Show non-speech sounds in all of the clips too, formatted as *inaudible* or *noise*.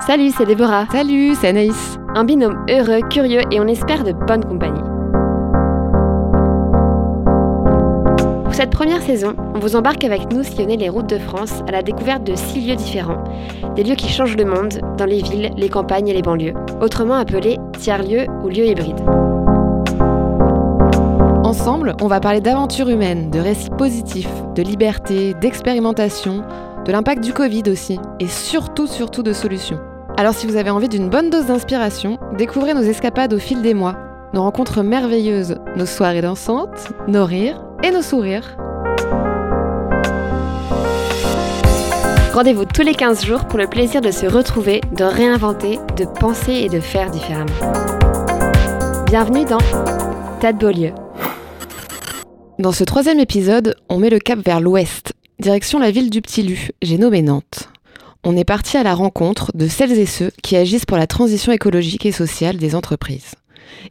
Salut, c'est Déborah. Salut, c'est Anaïs. Un binôme heureux, curieux et on espère de bonne compagnie. Pour cette première saison, on vous embarque avec nous sillonner les routes de France à la découverte de six lieux différents, des lieux qui changent le monde dans les villes, les campagnes et les banlieues, autrement appelés tiers-lieux ou lieux hybrides. Ensemble, on va parler d'aventures humaines, de récits positifs, de liberté, d'expérimentation, de l'impact du Covid aussi, et surtout, surtout de solutions. Alors si vous avez envie d'une bonne dose d'inspiration, découvrez nos escapades au fil des mois, nos rencontres merveilleuses, nos soirées dansantes, nos rires et nos sourires. Rendez-vous tous les 15 jours pour le plaisir de se retrouver, de réinventer, de penser et de faire différemment. Bienvenue dans Tas de Beaulieu. Dans ce troisième épisode, on met le cap vers l'ouest, direction la ville du Petit Lu, j'ai nommé Nantes on est parti à la rencontre de celles et ceux qui agissent pour la transition écologique et sociale des entreprises.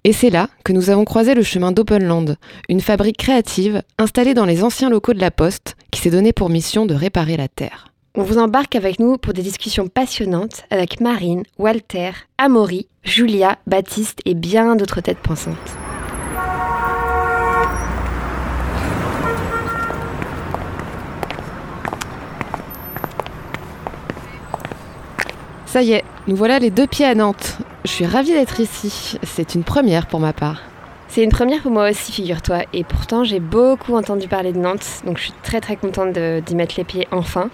Et c'est là que nous avons croisé le chemin d'Openland, une fabrique créative installée dans les anciens locaux de la Poste qui s'est donnée pour mission de réparer la Terre. On vous embarque avec nous pour des discussions passionnantes avec Marine, Walter, Amaury, Julia, Baptiste et bien d'autres têtes pensantes. Ça y est, nous voilà les deux pieds à Nantes. Je suis ravie d'être ici. C'est une première pour ma part. C'est une première pour moi aussi, figure-toi. Et pourtant, j'ai beaucoup entendu parler de Nantes, donc je suis très très contente d'y mettre les pieds enfin.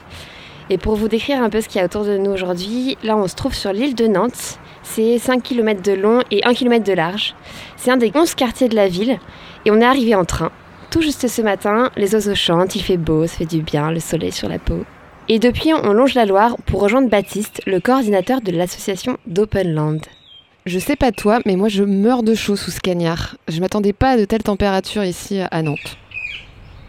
Et pour vous décrire un peu ce qu'il y a autour de nous aujourd'hui, là on se trouve sur l'île de Nantes. C'est 5 km de long et 1 km de large. C'est un des 11 quartiers de la ville et on est arrivé en train. Tout juste ce matin, les oiseaux chantent, il fait beau, ça fait du bien, le soleil sur la peau. Et depuis, on longe la Loire pour rejoindre Baptiste, le coordinateur de l'association d'Openland. Je sais pas toi, mais moi je meurs de chaud sous ce cagnard. Je m'attendais pas à de telles températures ici à Nantes.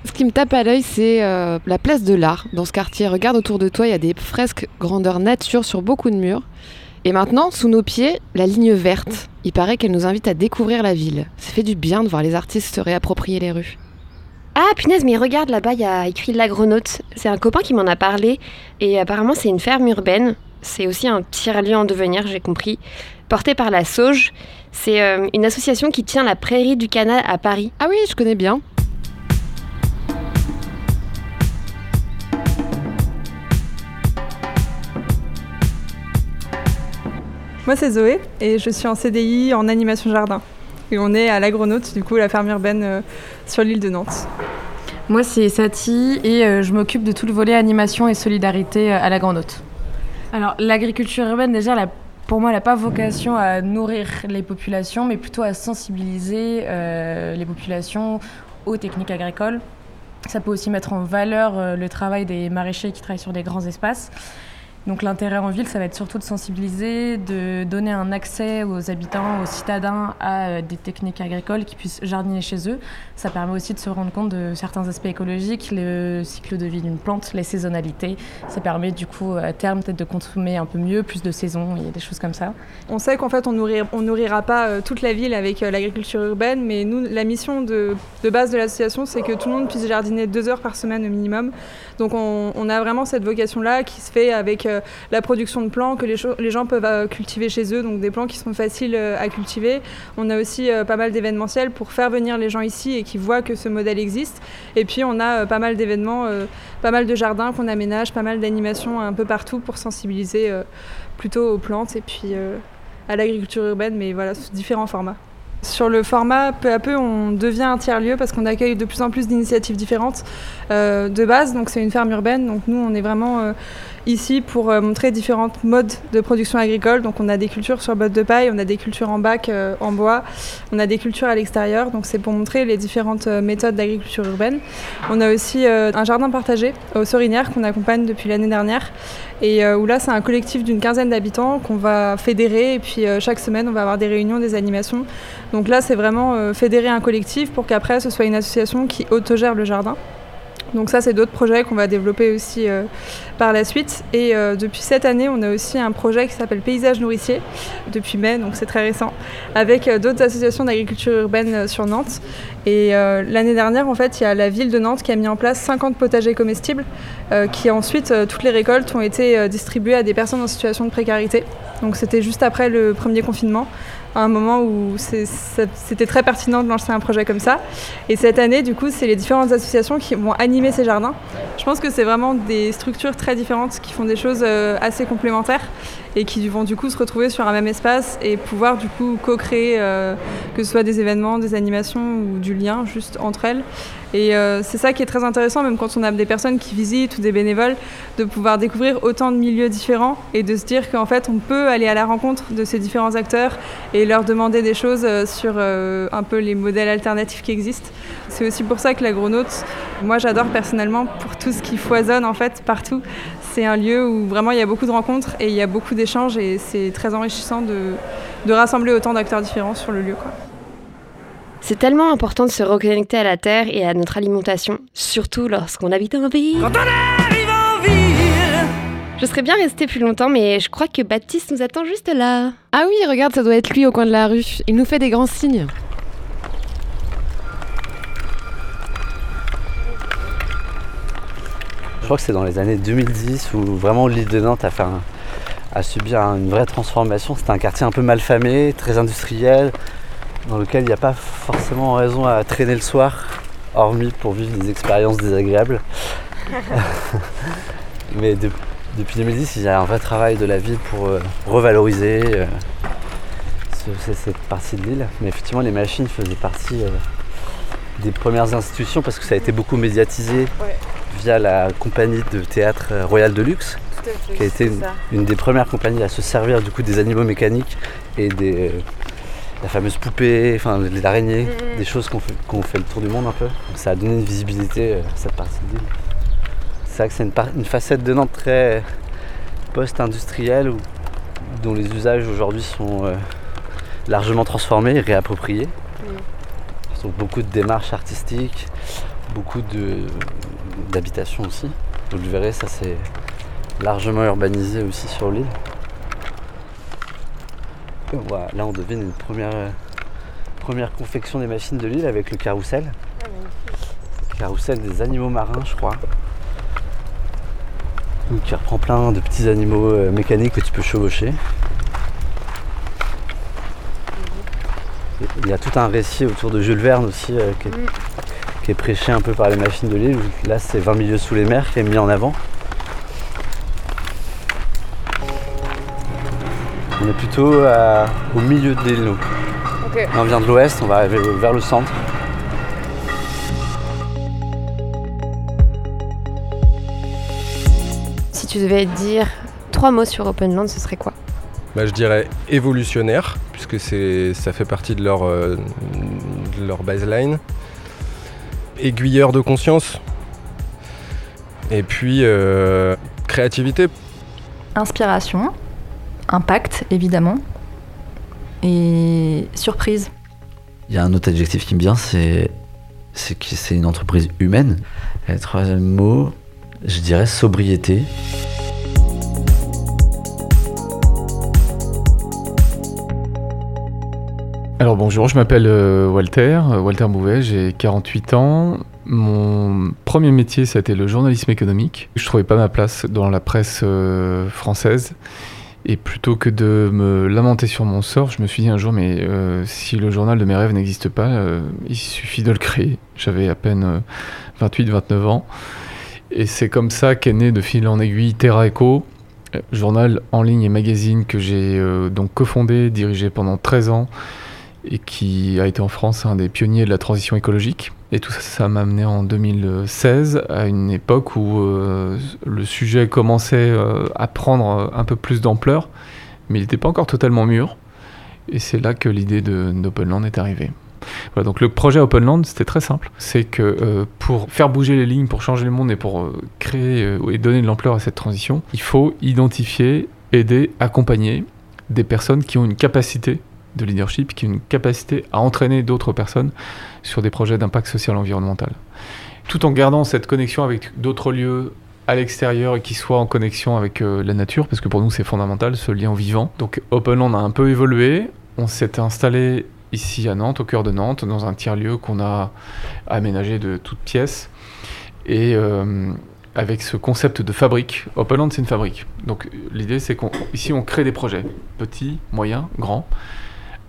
Ce qui me tape à l'œil, c'est euh, la place de l'art dans ce quartier. Regarde autour de toi, il y a des fresques grandeur nature sur beaucoup de murs. Et maintenant, sous nos pieds, la ligne verte. Il paraît qu'elle nous invite à découvrir la ville. Ça fait du bien de voir les artistes se réapproprier les rues. Ah punaise, mais regarde là-bas, il y a écrit l'agronaute. C'est un copain qui m'en a parlé. Et apparemment, c'est une ferme urbaine. C'est aussi un tiers-lieu en devenir, j'ai compris. Porté par la Sauge. C'est euh, une association qui tient la prairie du canal à Paris. Ah oui, je connais bien. Moi, c'est Zoé et je suis en CDI en animation jardin. Et on est à l'Agronaute, du coup, la ferme urbaine euh, sur l'île de Nantes. Moi, c'est Sati et euh, je m'occupe de tout le volet animation et solidarité euh, à l'Agronaute. Alors, l'agriculture urbaine, déjà, pour moi, elle n'a pas vocation à nourrir les populations, mais plutôt à sensibiliser les populations aux techniques agricoles. Ça peut aussi mettre en valeur le travail des maraîchers qui travaillent sur des grands espaces. Donc l'intérêt en ville, ça va être surtout de sensibiliser, de donner un accès aux habitants, aux citadins à euh, des techniques agricoles qui puissent jardiner chez eux. Ça permet aussi de se rendre compte de certains aspects écologiques, le cycle de vie d'une plante, les saisonnalités. Ça permet du coup à terme peut-être de consommer un peu mieux, plus de saisons et des choses comme ça. On sait qu'en fait on nourrira, nourrira pas euh, toute la ville avec euh, l'agriculture urbaine, mais nous la mission de, base de l'association c'est que tout le monde puisse jardiner deux heures par semaine au minimum. Donc on, a vraiment cette vocation-là qui se fait avec la production de plants que les, gens peuvent euh, cultiver chez eux, donc des plants qui sont faciles euh, à cultiver. On a aussi pas mal d'événementiels pour faire venir les gens ici et qui voient que ce modèle existe. Et puis on a pas mal d'événements, pas mal de jardins qu'on aménage, pas mal d'animations un peu partout pour sensibiliser plutôt aux plantes et puis à l'agriculture urbaine, mais voilà, sous différents formats. Sur le format, peu à peu, on devient un tiers-lieu parce qu'on accueille de plus en plus d'initiatives différentes de base. Donc c'est une ferme urbaine, donc nous on est vraiment ici pour euh, montrer différentes modes de production agricole. Donc on a des cultures sur bottes de paille, on a des cultures en bac euh, en bois, on a des cultures à l'extérieur. Donc c'est pour montrer les différentes euh, méthodes d'agriculture urbaine. On a aussi un jardin partagé aux Sorinières qu'on accompagne depuis l'année dernière et où là c'est un collectif d'une quinzaine d'habitants qu'on va fédérer et puis chaque semaine on va avoir des réunions, des animations. Donc là c'est vraiment fédérer un collectif pour qu'après ce soit une association qui autogère le jardin. Donc ça, c'est d'autres projets qu'on va développer aussi euh, par la suite. Et euh, depuis cette année, on a aussi un projet qui s'appelle Paysage nourricier, depuis mai, donc c'est très récent, avec euh, d'autres associations d'agriculture urbaine sur Nantes. Et l'année dernière, en fait, il y a la ville de Nantes qui a mis en place 50 potagers comestibles, qui ensuite, toutes les récoltes ont été distribuées à des personnes en situation de précarité. Donc c'était juste après le premier confinement à un moment où c'était très pertinent de lancer un projet comme ça. Et cette année, du coup, c'est les différentes associations qui vont animer ces jardins. Je pense que c'est vraiment des structures très différentes qui font des choses euh, assez complémentaires et qui vont du coup se retrouver sur un même espace et pouvoir du coup co-créer euh, que ce soit des événements, des animations ou du lien juste entre elles. Et euh, c'est ça qui est très intéressant, même quand on a des personnes qui visitent ou des bénévoles, de pouvoir découvrir autant de milieux différents et de se dire qu'en fait on peut aller à la rencontre de ces différents acteurs et leur demander des choses euh, sur un peu les modèles alternatifs qui existent. C'est aussi pour ça que l'agronaute, moi j'adore personnellement pour tout ce qui foisonne en fait partout c'est un lieu où vraiment il y a beaucoup de rencontres et il y a beaucoup d'échanges et c'est très enrichissant de, rassembler autant d'acteurs différents sur le lieu. C'est tellement important de se reconnecter à la terre et à notre alimentation, surtout lorsqu'on habite en ville. Quand on arrive en ville Je serais bien restée plus longtemps, mais je crois que Baptiste nous attend juste là. Ah oui, regarde, ça doit être lui au coin de la rue. Il nous fait des grands signes. Je crois que c'est dans les années 2010 où vraiment l'île de Nantes a, fait subi une vraie transformation. C'était un quartier un peu mal famé, très industriel, dans lequel il n'y a pas forcément raison à traîner le soir, hormis pour vivre des expériences désagréables. *laughs* Mais depuis 2010, il y a un vrai travail de la ville pour euh, revaloriser euh, cette partie de l'île. Mais effectivement, les machines faisaient partie euh, des premières institutions parce que ça a été beaucoup médiatisé via la compagnie de théâtre Royal de Luxe, qui a été une, des premières compagnies à se servir du coup des animaux mécaniques et des la fameuse poupée, enfin les araignées, mm, mm. des choses qu'on fait, fait, le tour du monde un peu. ça a donné une visibilité euh, à cette partie de l'île. C'est vrai que c'est une, facette de Nantes très post-industrielle dont les usages aujourd'hui sont largement transformés et réappropriés. Donc beaucoup de démarches artistiques, beaucoup d'habitations aussi. Vous le verrez, ça c'est largement urbanisé aussi sur l'île. Voilà, là on devine une première, première confection des machines de l'île avec le carrousel. Le carrousel des animaux marins je crois. Donc, qui reprend plein de petits animaux euh, mécaniques que tu peux chevaucher. Il y a tout un récit autour de Jules Verne aussi euh, qui, est, qui est prêché un peu par les machines de l'île. Là, c'est 20 milieux sous les mers qui est mis en avant. On est plutôt au milieu de l'île, nous. On vient de l'ouest, on va arriver vers le centre. Si tu devais dire trois mots sur Openland, ce serait quoi? Bah, Je dirais évolutionnaire, puisque ça fait partie de leur, euh, de leur baseline aiguilleur de conscience. Et puis, euh, créativité. Inspiration, impact évidemment, et surprise. Il y a un autre adjectif qui me vient, c'est, c'est que c'est une entreprise humaine. Et le troisième mot, je dirais sobriété. Alors bonjour, je m'appelle euh, Walter, euh, Walter Bouvet, j'ai 48 ans. Mon premier métier, ça a été le journalisme économique. Je trouvais pas ma place dans la presse euh, française. Et plutôt que de me lamenter sur mon sort, je me suis dit un jour, mais si le journal de mes rêves n'existe pas, il suffit de le créer. J'avais à peine 28-29 ans. Et c'est comme ça qu'est né de fil en aiguille Terra Echo, journal en ligne et magazine que j'ai donc cofondé, dirigé pendant 13 ans et qui a été en France un des pionniers de la transition écologique. Et tout ça, ça m'a amené en 2016 à une époque où euh, le sujet commençait euh, à prendre un peu plus d'ampleur, mais il n'était pas encore totalement mûr. Et c'est là que l'idée d'Openland est arrivée. Voilà, donc le projet Openland, c'était très simple. C'est que euh, pour faire bouger les lignes, pour changer le monde et pour créer et donner de l'ampleur à cette transition, il faut identifier, aider, accompagner des personnes qui ont une capacité de leadership qui a une capacité à entraîner d'autres personnes sur des projets d'impact social environnemental. tout en gardant cette connexion avec d'autres lieux à l'extérieur et qui soient en connexion avec la nature, parce que pour nous c'est fondamental ce lien vivant. Donc Openland a un peu évolué, on s'est installé ici à Nantes, au cœur de Nantes, dans un tiers-lieu qu'on a aménagé de toutes pièces. Et avec ce concept de fabrique. Openland, c'est une fabrique. Donc l'idée, c'est qu'ici, on crée des projets, petits, moyens, grands,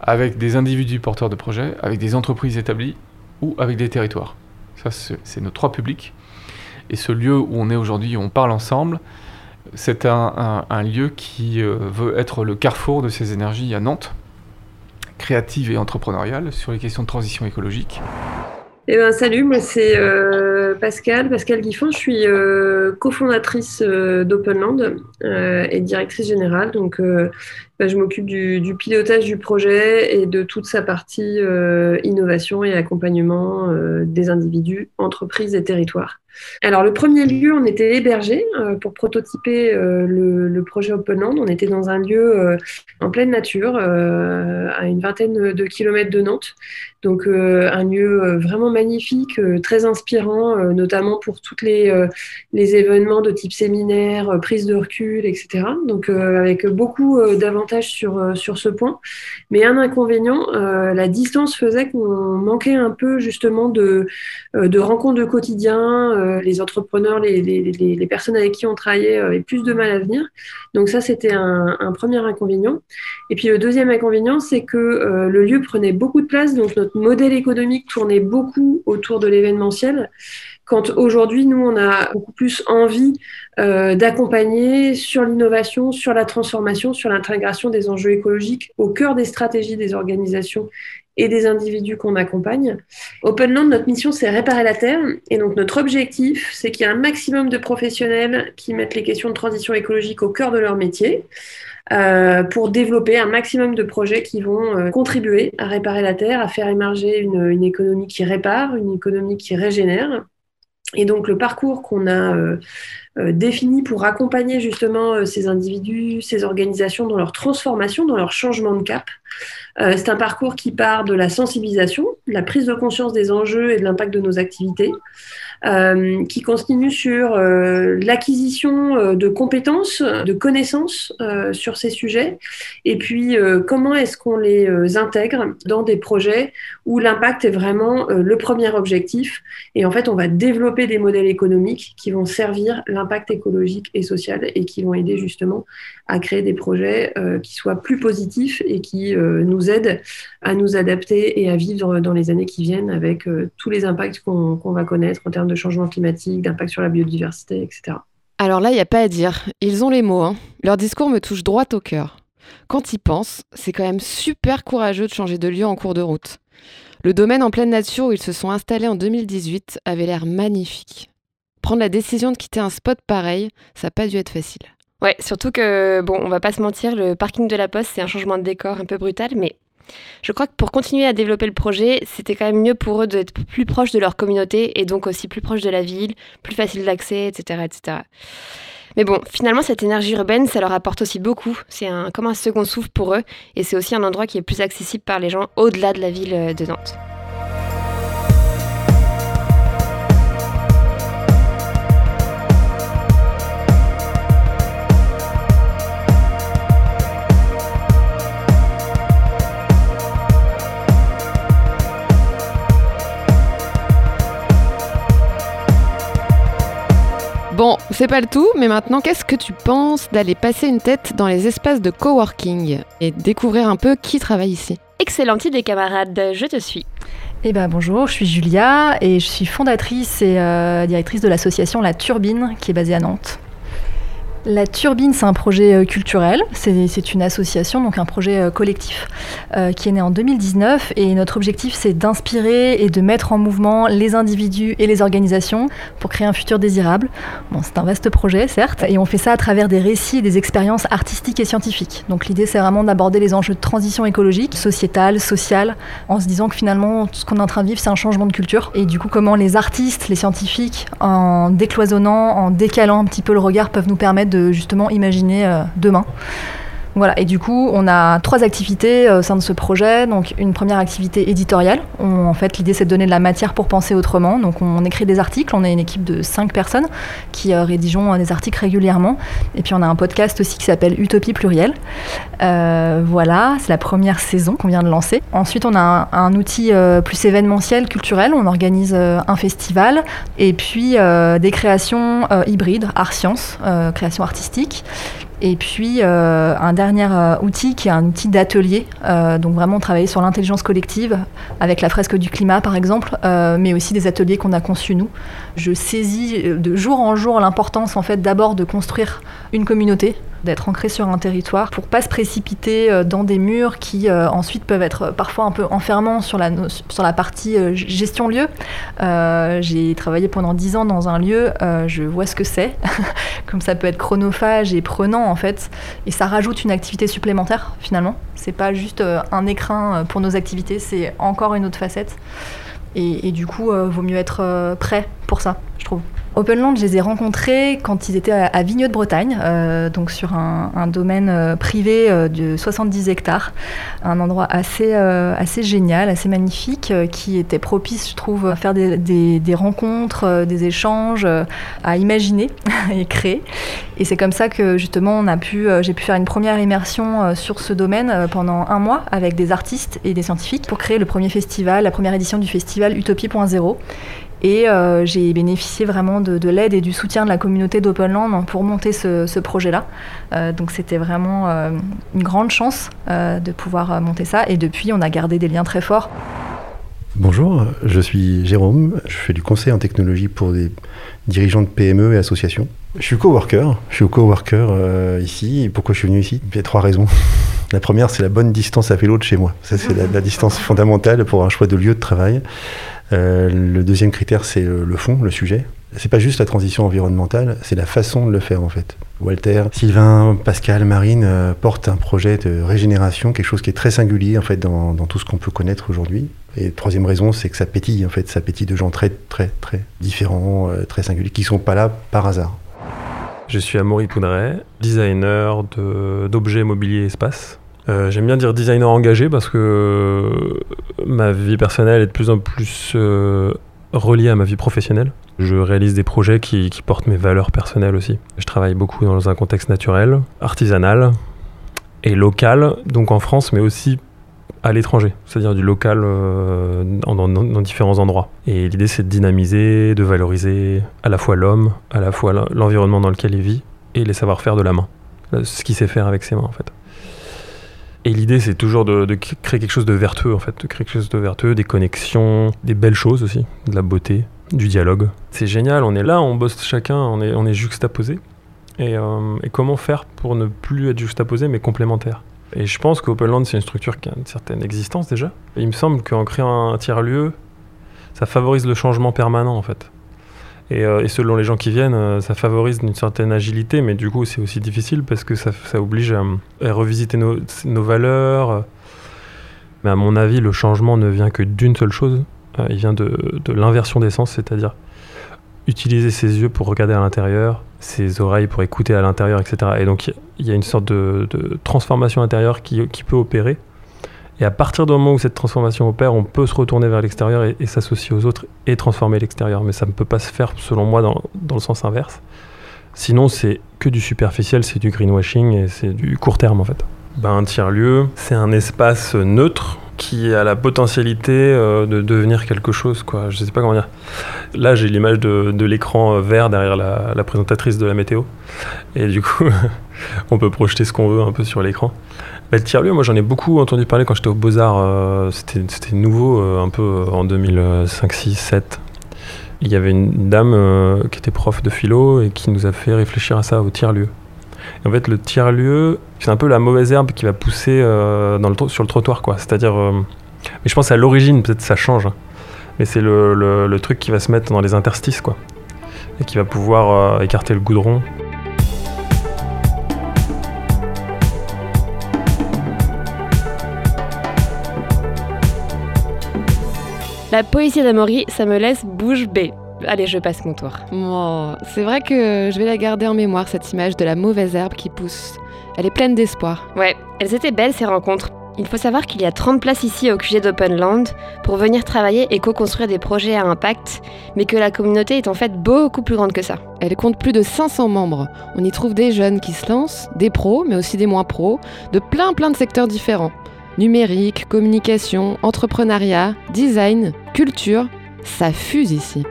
avec des individus porteurs de projets, avec des entreprises établies ou avec des territoires. Ça, c'est nos trois publics. Et ce lieu où on est aujourd'hui, où on parle ensemble, c'est un, lieu qui euh, veut être le carrefour de ces énergies à Nantes, créative et entrepreneuriale, sur les questions de transition écologique. Eh ben, salut, moi c'est euh, Pascal, Pascal Guiffon. Je suis euh, cofondatrice d'Openland et directrice générale. Donc, bah, je m'occupe du, pilotage du projet et de toute sa partie innovation et accompagnement des individus, entreprises et territoires. Alors, le premier lieu, on était hébergé pour prototyper le, le, projet Openland. On était dans un lieu en pleine nature, à une vingtaine de kilomètres de Nantes. Donc euh, un lieu euh, vraiment magnifique, euh, très inspirant, notamment pour tous les, les événements de type séminaire, prise de recul, etc. Donc avec beaucoup d'avantages sur, ce point. Mais un inconvénient, la distance faisait qu'on manquait un peu justement de, de rencontres de quotidien. les entrepreneurs, les, les, personnes avec qui on travaillait avaient plus de mal à venir. Donc ça, c'était un premier inconvénient. Et puis le deuxième inconvénient, c'est que le lieu prenait beaucoup de place, donc notre modèle économique tournait beaucoup autour de l'événementiel, quand aujourd'hui, nous, on a beaucoup plus envie euh, d'accompagner sur l'innovation, sur la transformation, sur l'intégration des enjeux écologiques au cœur des stratégies des organisations et des individus qu'on accompagne. Openland, notre mission, c'est réparer la Terre. Et donc, notre objectif, c'est qu'il y ait un maximum de professionnels qui mettent les questions de transition écologique au cœur de leur métier. Euh, pour développer un maximum de projets qui vont euh, contribuer à réparer la Terre, à faire émerger une, une, économie qui répare, une économie qui régénère. Et donc le parcours qu'on a euh, défini pour accompagner justement ces individus, ces organisations dans leur transformation, dans leur changement de cap, c'est un parcours qui part de la sensibilisation, de la prise de conscience des enjeux et de l'impact de nos activités, euh, qui continue sur euh, l'acquisition euh, de compétences, de connaissances sur ces sujets, et puis comment est-ce qu'on les intègre dans des projets où l'impact est vraiment le premier objectif? Et en fait, on va développer des modèles économiques qui vont servir l'impact écologique et social et qui vont aider justement à créer des projets qui soient plus positifs et qui nous aident à nous adapter et à vivre dans les années qui viennent avec tous les impacts qu'on va connaître en termes de changement climatique, d'impact sur la biodiversité, etc. Alors là, il n'y a pas à dire. Ils ont les mots. Hein. Leur discours me touche droit au cœur. Quand ils pensent, c'est quand même super courageux de changer de lieu en cours de route. Le domaine en pleine nature où ils se sont installés en 2018 avait l'air magnifique. Prendre la décision de quitter un spot pareil, ça n'a pas dû être facile. Ouais, surtout que, bon, on va pas se mentir, le parking de la Poste, c'est un changement de décor un peu brutal, mais je crois que pour continuer à développer le projet, c'était quand même mieux pour eux d'être plus proches de leur communauté et donc aussi plus proches de la ville, plus facile d'accès, etc., etc. Mais bon, finalement, cette énergie urbaine, ça leur apporte aussi beaucoup. C'est un, comme un second souffle pour eux et c'est aussi un endroit qui est plus accessible par les gens au-delà de la ville euh, de Nantes. Bon, c'est pas le tout, mais maintenant, qu'est-ce que tu penses d'aller passer une tête dans les espaces de coworking et découvrir un peu qui travaille ici? Excellente idée, camarade, je te suis. Eh ben bonjour, je suis Julia et je suis fondatrice et euh, directrice de l'association La Turbine qui est basée à Nantes. La Turbine, c'est un projet euh, culturel, c'est une association, donc un projet euh, collectif euh, qui est né en 2019 et notre objectif c'est d'inspirer et de mettre en mouvement les individus et les organisations pour créer un futur désirable. Bon, c'est un vaste projet certes et on fait ça à travers des récits et des expériences artistiques et scientifiques. Donc l'idée c'est vraiment d'aborder les enjeux de transition écologique, sociétale, sociale, en se disant que finalement ce qu'on est en train de vivre c'est un changement de culture et du coup comment les artistes, les scientifiques, en décloisonnant, en décalant un petit peu le regard peuvent nous permettre justement imaginer euh, demain. Voilà, et du coup, on a trois activités au sein de ce projet. Donc, une première activité éditoriale. En fait, l'idée, c'est de donner de la matière pour penser autrement. Donc, on écrit des articles. On est une équipe de cinq personnes qui euh, rédigeons euh, des articles régulièrement. Et puis, on a un podcast aussi qui s'appelle Utopie Plurielle. Euh, voilà, c'est la première saison qu'on vient de lancer. Ensuite, on a un, outil euh, plus événementiel, culturel. On organise euh, un festival et puis euh, des créations euh, hybrides, art-sciences, euh, création artistique. Et puis euh, un dernier euh, outil qui est un outil d'atelier, euh, donc vraiment travailler sur l'intelligence collective avec la fresque du climat par exemple, mais aussi des ateliers qu'on a conçus nous. Je saisis de jour en jour l'importance en fait d'abord de construire une communauté, d'être ancré sur un territoire pour pas se précipiter dans des murs qui ensuite peuvent être parfois un peu enfermants sur la, partie gestion lieu. J'ai travaillé pendant dix ans dans un lieu, je vois ce que c'est, *laughs* comme ça peut être chronophage et prenant et ça rajoute une activité supplémentaire finalement. C'est pas juste euh, un écrin euh, pour nos activités, c'est encore une autre facette. Et, et du coup, euh, vaut mieux être prêt pour ça, je trouve. Openland, je les ai rencontrés quand ils étaient à, Vigneux de Bretagne, euh, donc sur un, domaine euh, privé euh, de 70 hectares, un endroit assez, génial, assez magnifique, qui était propice, je trouve, à faire des, rencontres, des échanges, à imaginer *laughs* et créer. Et c'est comme ça que justement, j'ai pu faire une première immersion sur ce domaine pendant un mois avec des artistes et des scientifiques pour créer le premier festival, la première édition du festival Utopie.0. Et euh, j'ai bénéficié vraiment de, de l'aide et du soutien de la communauté d'Openland pour monter ce, projet-là. Euh, donc c'était vraiment euh, une grande chance de pouvoir monter ça. Et depuis, on a gardé des liens très forts. Bonjour, je suis Jérôme, je fais du conseil en technologie pour des dirigeants de PME et associations. Je suis coworker, je suis coworker ici. Pourquoi je suis venu ici? Il y a trois raisons. La première, c'est la bonne distance à vélo de chez moi. Ça, c'est la distance fondamentale pour un choix de lieu de travail. Euh, le deuxième critère, c'est le, le fond, le sujet. C'est pas juste la transition environnementale, c'est la façon de le faire en fait. Walter, Sylvain, Pascal, Marine euh, portent un projet de régénération, quelque chose qui est très singulier en fait dans, tout ce qu'on peut connaître aujourd'hui. Et troisième raison, c'est que ça pétille en fait, ça pétille de gens très très très différents, euh, très singuliers, qui sont pas là par hasard. Je suis Amaury Poudret, designer de- d'objets mobilier espace. Euh, J'aime bien dire designer engagé parce que ma vie personnelle est de plus en plus euh, reliée à ma vie professionnelle. Je réalise des projets qui, portent mes valeurs personnelles aussi. Je travaille beaucoup dans un contexte naturel, artisanal et local, donc en France, mais aussi à l'étranger, c'est-à-dire du local euh, dans, dans- différents endroits. Et l'idée, c'est de dynamiser, de valoriser à la fois l'homme, à la fois l'en- l'environnement dans lequel il vit et les savoir-faire de la main, Euh, ce qu'il sait faire avec ses mains en fait. Et l'idée, c'est toujours de, créer quelque chose de vertueux en fait, de créer quelque chose de vertueux, des connexions, des belles choses aussi, de la beauté, du dialogue. C'est génial, on est là, on bosse chacun, on est, on est juxtaposé. Et, euh, et comment faire pour ne plus être juxtaposé mais complémentaire et je pense qu'Openland, c'est une structure qui a une certaine existence déjà. Il me semble qu'en créant un tiers-lieu, ça favorise le changement permanent en fait. Et, euh, et selon les gens qui viennent, euh, ça favorise une certaine agilité, mais du coup c'est aussi difficile parce que ça, oblige à, revisiter nos, valeurs. Mais à mon avis, le changement ne vient que d'une seule chose. Euh, il vient de, de l'inversion des sens, c'est-à-dire utiliser ses yeux pour regarder à l'intérieur, ses oreilles pour écouter à l'intérieur, etc. Et donc il y- a une sorte de, transformation intérieure qui peut opérer. Et à partir du moment où cette transformation opère, on peut se retourner vers l'extérieur et, s'associer aux autres et transformer l'extérieur. Mais ça ne peut pas se faire, selon moi, dans, dans le sens inverse. Sinon, c'est que du superficiel, c'est du greenwashing et c'est du court terme en fait. Ben, un tiers-lieu, c'est un espace neutre qui a la potentialité euh, de devenir quelque chose. Quoi. Je sais pas comment dire. Là, j'ai l'image de, de l'écran euh, vert derrière la présentatrice de la météo. Et du coup, *laughs* on peut projeter ce qu'on veut un peu sur l'écran. Le tiers-lieu, moi j'en ai beaucoup entendu parler quand j'étais au Beaux-Arts. euh, C'était nouveau euh, un peu euh, en 2005, 6, 7. Il y avait une dame qui était prof de philo et qui nous a fait réfléchir à ça, au tiers-lieu. En fait, le tiers-lieu, c'est un peu la mauvaise herbe qui va pousser sur le trottoir, quoi. C'est-à-dire. mais je pense à l'origine, peut-être ça change. hein. Mais c'est le, le- truc qui va se mettre dans les interstices, quoi. Et qui va pouvoir écarter le goudron. La poésie d'Amaury, ça me laisse bouche bée. Allez, je passe mon tour. Oh, c'est vrai que je vais la garder en mémoire, cette image de la mauvaise herbe qui pousse Elle est pleine d'espoir. Ouais, elles étaient belles ces rencontres. Il faut savoir qu'il y a 30 places ici au QG d'Openland pour venir travailler et co-construire des projets à impact, mais que la communauté est en fait beaucoup plus grande que ça. Elle compte plus de 500 membres. On y trouve des jeunes qui se lancent, des pros, mais aussi des moins pros, de plein plein de secteurs différents. Numérique, communication, entrepreneuriat, design, culture, ça fuse ici.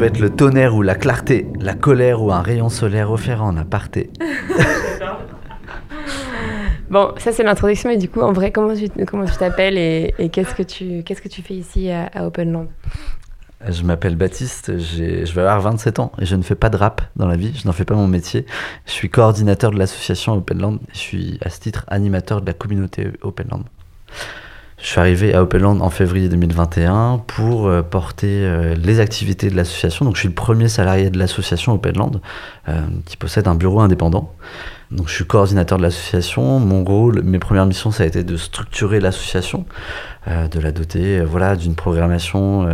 Je peux être le tonnerre ou la clarté, la colère ou un rayon solaire offert en aparté. *laughs* Bon, ça c'est l'introduction, mais du coup, en vrai, comment tu comment tu t'appelles et, et qu'est-ce que tu qu'est-ce que tu fais ici à, à Openland? Je m'appelle Baptiste, je vais avoir 27 ans et je ne fais pas de rap dans la vie, je n'en fais pas mon métier. Je suis coordinateur de l'association Openland et je suis à ce titre animateur de la communauté Openland. Je suis arrivé à Openland en février 2021 pour euh, porter euh, les activités de l'association. Donc je suis le premier salarié de l'association Openland euh, qui possède un bureau indépendant. Donc je suis coordinateur de l'association. Mon rôle, mes premières missions, ça a été de structurer l'association, de la doter, voilà, d'une programmation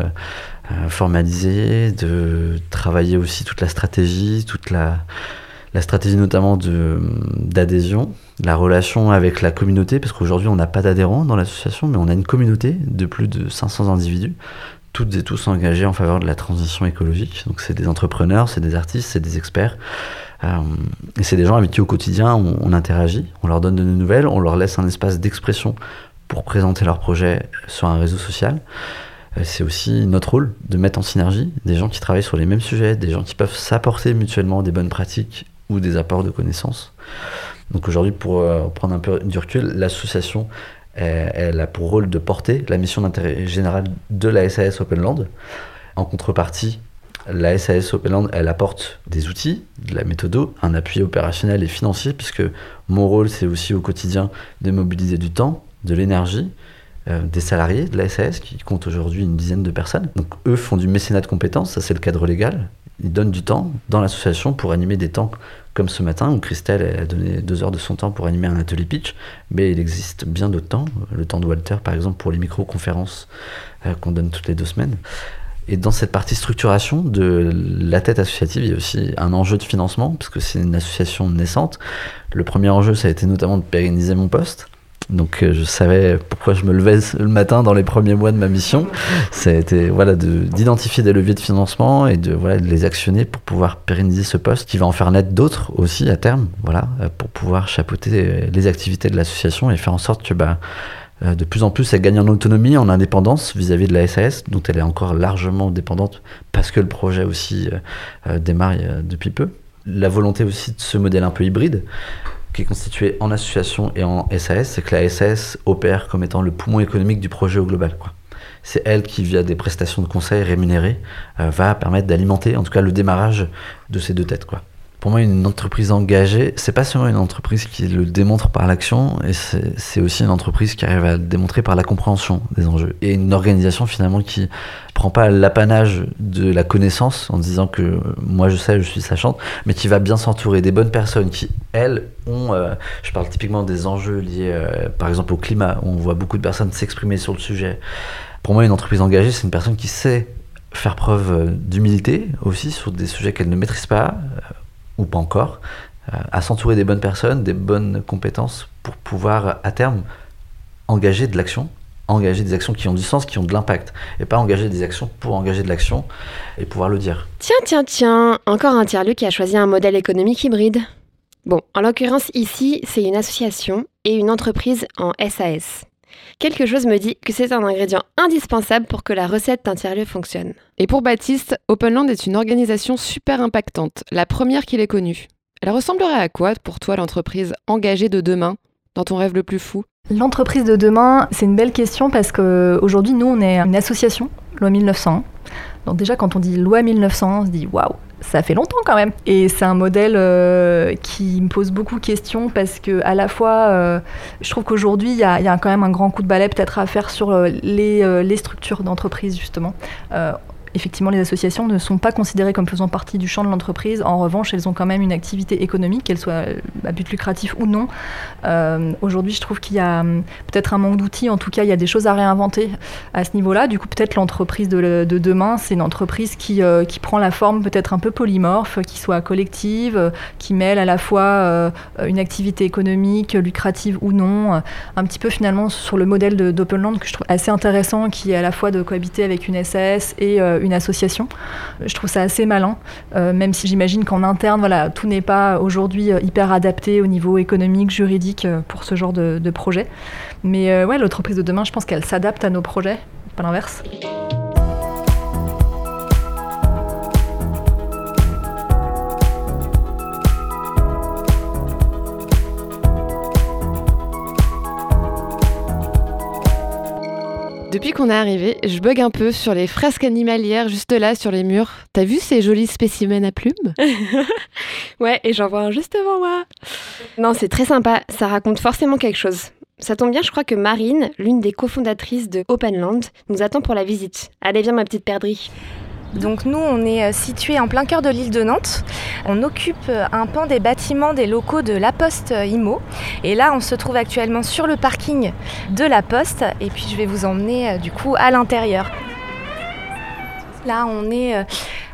formalisée, de travailler aussi toute la stratégie, toute la, la stratégie notamment d'adhésion, la relation avec la communauté, parce qu'aujourd'hui on n'a pas d'adhérents dans l'association, mais on a une communauté de plus de 500 individus, toutes et tous engagés en faveur de la transition écologique. Donc c'est des entrepreneurs, c'est des artistes, c'est des experts. Euh, et c'est des gens avec qui au quotidien on, on interagit, on leur donne de nouvelles, on leur laisse un espace d'expression pour présenter leurs projets sur un réseau social. Euh, C'est aussi notre rôle de mettre en synergie des gens qui travaillent sur les mêmes sujets, des gens qui peuvent s'apporter mutuellement des bonnes pratiques ou des apports de connaissances. Donc aujourd'hui, pour euh, prendre un peu du recul, l'association, elle, a pour rôle de porter la mission d'intérêt général de la SAS Openland. En contrepartie, la SAS Openland, elle apporte des outils, de la méthode, un appui opérationnel et financier, puisque mon rôle, c'est aussi au quotidien de mobiliser du temps, de l'énergie, euh, des salariés de la SAS, qui comptent aujourd'hui une dizaine de personnes. Donc eux font du mécénat de compétences, ça c'est le cadre légal. Ils donnent du temps dans l'association pour animer des temps comme ce matin où Christelle elle a donné deux heures de son temps pour animer un atelier pitch, mais il existe bien d'autres temps, le temps de Walter par exemple pour les micro-conférences euh, qu'on donne toutes les deux semaines. Et dans cette partie structuration de la tête associative, il y a aussi un enjeu de financement, parce que c'est une association naissante. Le premier enjeu, ça a été notamment de pérenniser mon poste. Donc euh, je savais pourquoi je me levais le matin dans les premiers mois de ma mission. Été voilà, de- d'identifier des leviers de financement et de, voilà, de les actionner pour pouvoir pérenniser ce poste qui va en faire naître d'autres aussi à terme, voilà, euh, pour pouvoir chapeauter euh, les activités de l'association et faire en sorte que bah, de plus en plus elle gagne en autonomie, en indépendance vis-à-vis de la SAS, dont elle est encore largement dépendante parce que le projet aussi démarre depuis peu. La volonté aussi de ce modèle un peu hybride, qui est constitué en association et en SAS, c'est que la SAS opère comme étant le poumon économique du projet au global. C'est elle qui, via des prestations de conseil rémunérées, euh, va permettre d'alimenter en tout cas le démarrage de ces deux têtes. Pour moi, une entreprise engagée, c'est pas seulement une entreprise qui le démontre par l'action, et c'est aussi une entreprise qui arrive à le démontrer par la compréhension des enjeux. Et une organisation finalement qui prend pas l'apanage de la connaissance en disant que euh, moi je sais, je suis sachante, mais qui va bien s'entourer des bonnes personnes qui, elles, ont, euh, je parle typiquement des enjeux liés euh, par exemple au climat, où on voit beaucoup de personnes s'exprimer sur le sujet. Pour moi, une entreprise engagée, c'est une personne qui sait faire preuve d'humilité aussi sur des sujets qu'elle ne maîtrise pas, ou pas encore, euh, à s'entourer des bonnes personnes, des bonnes compétences pour pouvoir à terme engager de l'action, engager des actions qui ont du sens, qui ont de l'impact, et pas engager des actions pour engager de l'action et pouvoir le dire. Tiens, tiens, tiens, encore un tiers-lieu qui a choisi un modèle économique hybride. Bon, en l'occurrence ici, c'est une association et une entreprise en SAS. Quelque chose me dit que c'est un ingrédient indispensable pour que la recette d'un tiers-lieu fonctionne. Et pour Baptiste, Openland est une organisation super impactante, la première qu'il ait connue. Elle ressemblerait à quoi pour toi l'entreprise engagée de demain, dans ton rêve le plus fou? L'entreprise de demain, c'est une belle question parce qu'aujourd'hui, nous, on est une association, loi 1901. Donc déjà, quand on dit loi 1901, on se dit waouh, ça fait longtemps quand même. Et c'est un modèle euh, qui me pose beaucoup de questions parce que à la fois, euh, je trouve qu'aujourd'hui, il y, a quand même un grand coup de balai peut-être à faire sur euh, les structures d'entreprise justement. Effectivement, les associations ne sont pas considérées comme faisant partie du champ de l'entreprise. En revanche, elles ont quand même une activité économique, qu'elle soit à but lucratif ou non. Euh, aujourd'hui, je trouve qu'il y a hum, peut-être un manque d'outils. En tout cas, il y a des choses à réinventer à ce niveau-là. Du coup, peut-être l'entreprise de, de, demain, c'est une entreprise qui, euh, qui prend la forme peut-être un peu polymorphe, qui soit collective, qui mêle à la fois euh, une activité économique, lucrative ou non, un petit peu finalement sur le modèle d'Openland que je trouve assez intéressant, qui est à la fois de cohabiter avec une SAS et une association. Je trouve ça assez malin, même si j'imagine qu'en interne, voilà, tout n'est pas aujourd'hui hyper adapté au niveau économique, juridique pour ce genre de, de projet. Mais ouais, l'entreprise de demain, je pense qu'elle s'adapte à nos projets, pas l'inverse. Qu'on est arrivé, je bug un peu sur les fresques animalières juste là sur les murs. T'as vu ces jolis spécimens à plumes? *laughs* Ouais, et j'en vois un juste devant moi. Non, c'est très sympa, ça raconte forcément quelque chose. Ça tombe bien, je crois que Marine, l'une des cofondatrices de Openland, nous attend pour la visite. Allez, viens ma petite perdrix. Donc nous, on est situé en plein cœur de l'île de Nantes. On occupe un pan des bâtiments des locaux de La Poste IMO. Et là, on se trouve actuellement sur le parking de La Poste. Et puis, je vais vous emmener du coup à l'intérieur. Là, on est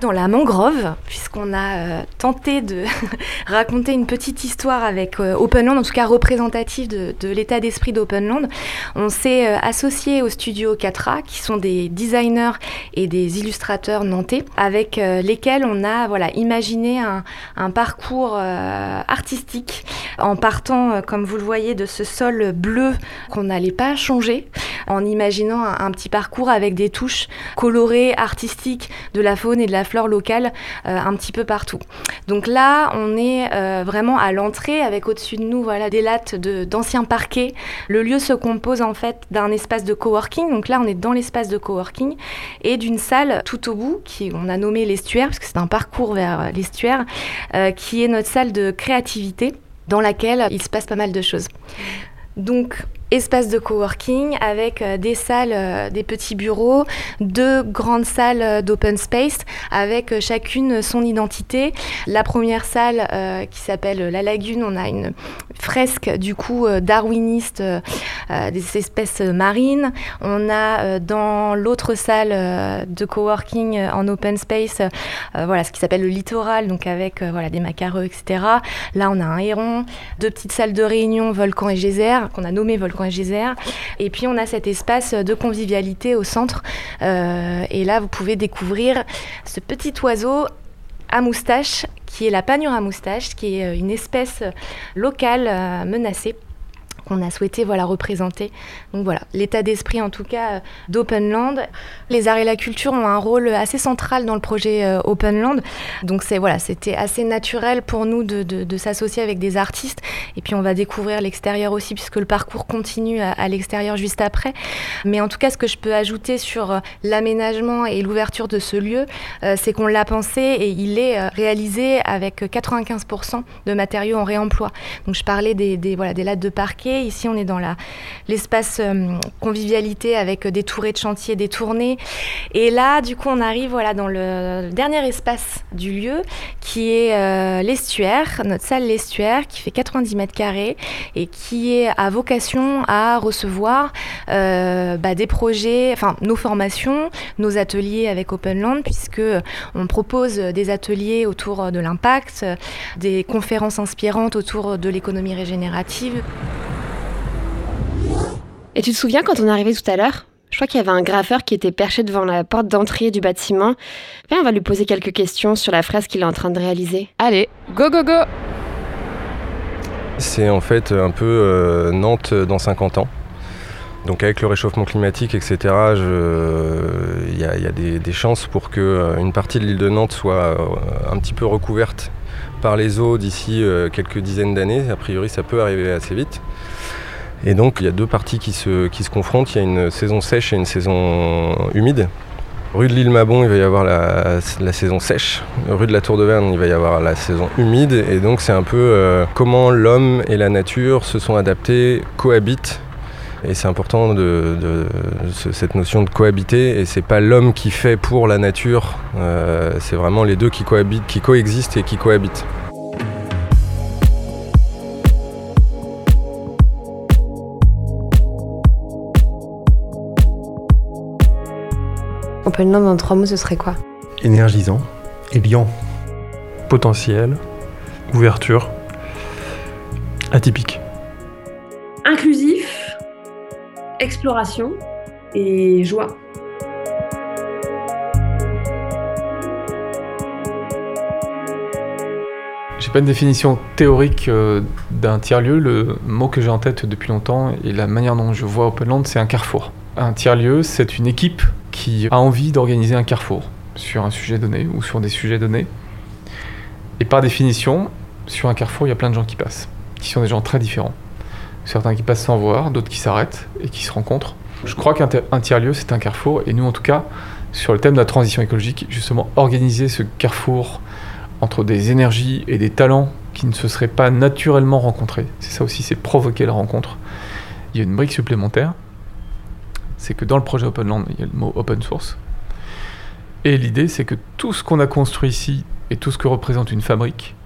dans la mangrove, puisqu'on a euh, tenté de *laughs* raconter une petite histoire avec euh, Openland, en tout cas représentative de, l'état d'esprit d'Openland. On s'est euh, associé au studio 4A, qui sont des designers et des illustrateurs nantais, avec lesquels on a voilà, imaginé un, parcours artistique en partant, comme vous le voyez, de ce sol bleu qu'on n'allait pas changer, en imaginant un, petit parcours avec des touches colorées, artistiques, de la faune et de la flore locale euh, un petit peu partout. Donc là, on est euh, vraiment à l'entrée avec au-dessus de nous voilà, des lattes d'anciens parquets. Le lieu se compose en fait d'un espace de coworking. Donc là, on est dans l'espace de coworking et d'une salle tout au bout qui on a nommé l'estuaire parce que c'est un parcours vers euh, l'estuaire qui est notre salle de créativité dans laquelle il se passe pas mal de choses. Donc espace de coworking avec euh, des salles, euh, des petits bureaux, deux grandes salles euh, d'open space avec chacune son identité. La première salle qui s'appelle La Lagune, on a une fresque du coup darwiniste des espèces marines. On a dans l'autre salle de coworking en open space, voilà ce qui s'appelle le littoral, donc avec voilà des macareux, etc. Là, on a un héron, deux petites salles de réunion, volcan et geyser qu'on a nommé volcan et puis on a cet espace de convivialité au centre. Euh, et là, vous pouvez découvrir ce petit oiseau à moustache qui est la panure à moustache, qui est euh, une espèce locale euh, menacée qu'on a souhaité voilà, représenter. Donc voilà, l'état d'esprit en tout cas euh, d'Openland. Les arts et la culture ont un rôle assez central dans le projet euh, Openland. Donc c'est voilà, c'était assez naturel pour nous de, de, s'associer avec des artistes. Et puis on va découvrir l'extérieur aussi puisque le parcours continue à, l'extérieur juste après. Mais en tout cas, ce que je peux ajouter sur euh, l'aménagement et l'ouverture de ce lieu, c'est qu'on l'a pensé et il est réalisé avec 95% de matériaux en réemploi. Donc je parlais des, des voilà, des lattes de Ici, on est dans l'espace euh, convivialité avec des tourées de chantier détournées. Et là, du coup, on arrive voilà, dans le, dernier espace du lieu qui est euh, l'estuaire, notre salle l'estuaire qui fait 90 mètres carrés et qui est à vocation à recevoir euh, bah, des projets, enfin nos formations, nos ateliers avec Openland, puisque on propose des ateliers autour de l'impact, des conférences inspirantes autour de l'économie régénérative. Et tu te souviens quand on est arrivé tout à l'heure? Je crois qu'il y avait un graffeur qui était perché devant la porte d'entrée du bâtiment. Viens, on va lui poser quelques questions sur la fresque qu'il est en train de réaliser. Allez, go go go C'est en fait un peu euh, Nantes dans 50 ans. Donc avec le réchauffement climatique, etc., il y, a, des, chances pour qu'une euh, partie de l'île de Nantes soit euh, un petit peu recouverte par les eaux d'ici quelques dizaines d'années. A priori, ça peut arriver assez vite. Et donc il y a deux parties qui se, confrontent. Il y a une saison sèche et une saison humide. Rue de l'île Mabon, il va y avoir la, saison sèche. Rue de la Tour de Verne, il va y avoir la saison humide. Et donc c'est un peu euh, comment l'homme et la nature se sont adaptés, cohabitent Et c'est important de, de- ce- cette notion de cohabiter. Et c'est pas l'homme qui fait pour la nature. euh, c'est vraiment les deux qui cohabitent, qui coexistent et qui cohabitent. Open Land en trois mots, ce serait quoi Énergisant et liant. Potentiel, ouverture, atypique. Inclusif, exploration et joie. J'ai pas une définition théorique euh, d'un tiers-lieu. Le mot que j'ai en tête depuis longtemps et la manière dont je vois Openland, c'est un carrefour. Un tiers-lieu, c'est une équipe qui a envie d'organiser un carrefour sur un sujet donné ou sur des sujets donnés. Et par définition, sur un carrefour, il y a plein de gens qui passent, qui sont des gens très différents. Certains qui passent sans voir, d'autres qui s'arrêtent et qui se rencontrent. Je crois qu'un tiers-lieu, c'est un carrefour. Et nous, en tout cas, sur le thème de la transition écologique, justement, organiser ce carrefour entre des énergies et des talents qui ne se seraient pas naturellement rencontrés. C'est ça aussi, c'est provoquer la rencontre. Il y a une brique supplémentaire, c'est que dans le projet Openland, il y a le mot open source. Et l'idée, c'est que tout ce qu'on a construit ici et tout ce que représente une fabrique,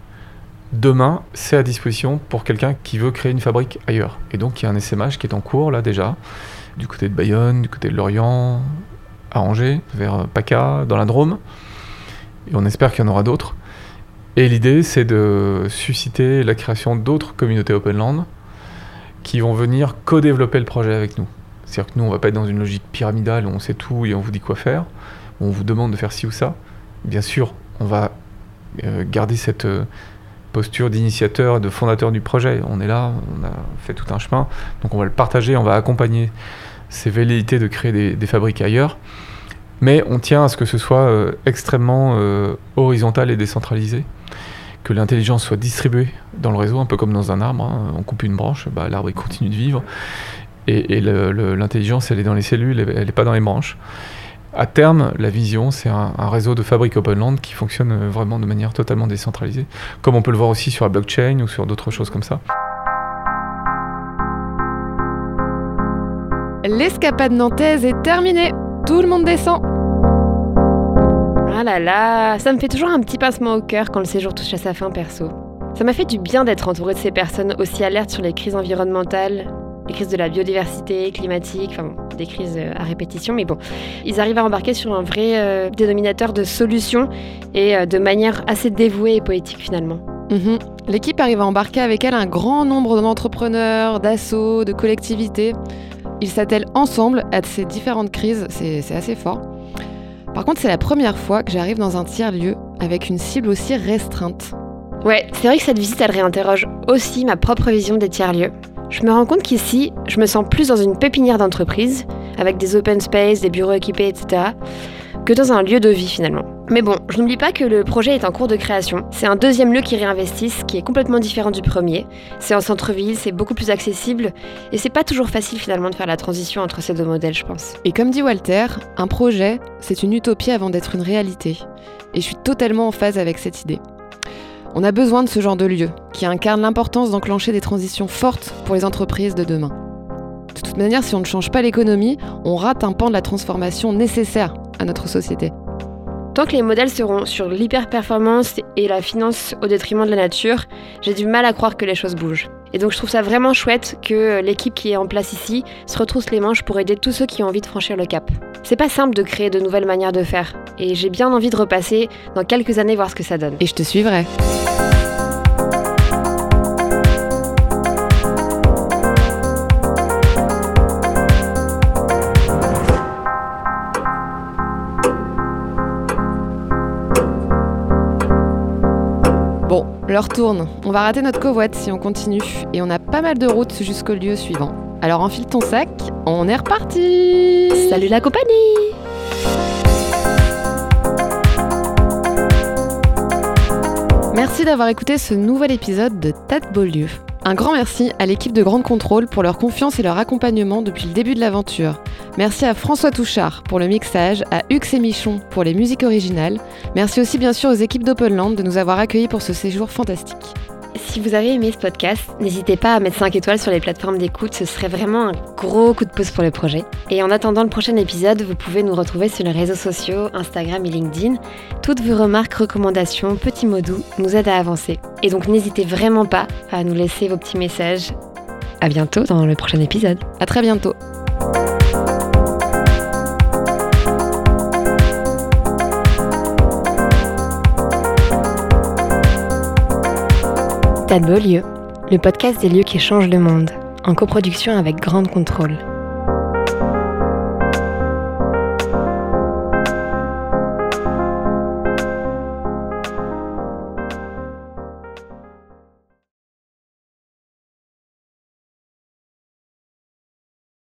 demain, c'est à disposition pour quelqu'un qui veut créer une fabrique ailleurs. Et donc, il y a un SMH qui est en cours, là, déjà, du côté de Bayonne, du côté de Lorient, à Angers, vers euh, PACA, dans la Drôme. Et on espère qu'il y en aura d'autres. Et l'idée, c'est de susciter la création d'autres communautés Openland qui vont venir co-développer le projet avec nous. C'est-à-dire que nous, on va pas être dans une logique pyramidale où on sait tout et on vous dit quoi faire, où on vous demande de faire ci ou ça. Bien sûr, on va euh, garder cette euh, posture d'initiateur, de fondateur du projet. On est là, on a fait tout un chemin, donc on va le partager, on va accompagner ces velléités de créer des, fabriques ailleurs. Mais on tient à ce que ce soit euh, extrêmement horizontal et décentralisé, que l'intelligence soit distribuée dans le réseau, un peu comme dans un arbre. hein. On coupe une branche, bah, l'arbre continue de vivre. Et, l'intelligence, elle est dans les cellules, elle n'est pas dans les branches. À terme, la vision, c'est un, réseau de fabriques Openland qui fonctionne euh, vraiment de manière totalement décentralisée, comme on peut le voir aussi sur la blockchain ou sur d'autres choses comme ça. L'escapade nantaise est terminée. Tout le monde descend. Ah là là, ça me fait toujours un petit pincement au cœur quand le séjour touche à sa fin perso. Ça m'a fait du bien d'être entourée de ces personnes aussi alertes sur les crises environnementales, les crises de la biodiversité, climatique, enfin bon, des crises euh, à répétition, mais bon, ils arrivent à embarquer sur un vrai euh, dénominateur de solutions et euh, de manière assez dévouée et poétique finalement. Mhm. L'équipe arrive à embarquer avec elle un grand nombre d'entrepreneurs, d'assauts, de collectivités. Ils s'attellent ensemble à ces différentes crises, c'est c'est assez fort. Par contre, c'est la première fois que j'arrive dans un tiers-lieu avec une cible aussi restreinte. Ouais, c'est vrai que cette visite, elle réinterroge aussi ma propre vision des tiers-lieux. Je me rends compte qu'ici, je me sens plus dans une pépinière d'entreprise, avec des open space, des bureaux équipés, etc., que dans un lieu de vie finalement. Mais bon, je n'oublie pas que le projet est en cours de création. C'est un deuxième lieu qui réinvestisse, qui est complètement différent du premier. C'est en centre-ville, c'est beaucoup plus accessible, et c'est pas toujours facile finalement de faire la transition entre ces deux modèles, je pense. Et comme dit Walter, un projet, c'est une utopie avant d'être une réalité. Et je suis totalement en phase avec cette idée. On a besoin de ce genre de lieu, qui incarne l'importance d'enclencher des transitions fortes pour les entreprises de demain. De toute manière, si on ne change pas l'économie, on rate un pan de la transformation nécessaire à notre société. Tant que les modèles seront sur l'hyper-performance et la finance au détriment de la nature, j'ai du mal à croire que les choses bougent. Et donc je trouve ça vraiment chouette que l'équipe qui est en place ici se retrousse les manches pour aider tous ceux qui ont envie de franchir le cap. C'est pas simple de créer de nouvelles manières de faire, et j'ai bien envie de repasser dans quelques années voir ce que ça donne. Et je te suivrai. L'heure tourne. On va rater notre covoite si on continue. Et on a pas mal de routes jusqu'au lieu suivant. Alors enfile ton sac, on est reparti Salut la compagnie Merci d'avoir écouté ce nouvel épisode de de Beaulieu. Un grand merci à l'équipe de Grande Contrôle pour leur confiance et leur accompagnement depuis le début de l'aventure. Merci à François Touchard pour le mixage, à Hux et Michon pour les musiques originales. Merci aussi bien sûr aux équipes d'Openland de nous avoir accueillis pour ce séjour fantastique. Si vous avez aimé ce podcast, n'hésitez pas à mettre 5 étoiles sur les plateformes d'écoute, ce serait vraiment un gros coup de pouce pour le projet. Et en attendant le prochain épisode, vous pouvez nous retrouver sur les réseaux sociaux, Instagram et LinkedIn. Toutes vos remarques, recommandations, petits mots doux nous aident à avancer. Et donc n'hésitez vraiment pas à nous laisser vos petits messages. À bientôt dans le prochain épisode. À très bientôt. Tas de beaux lieux, le podcast des lieux qui changent le monde, en coproduction avec Grande Contrôle.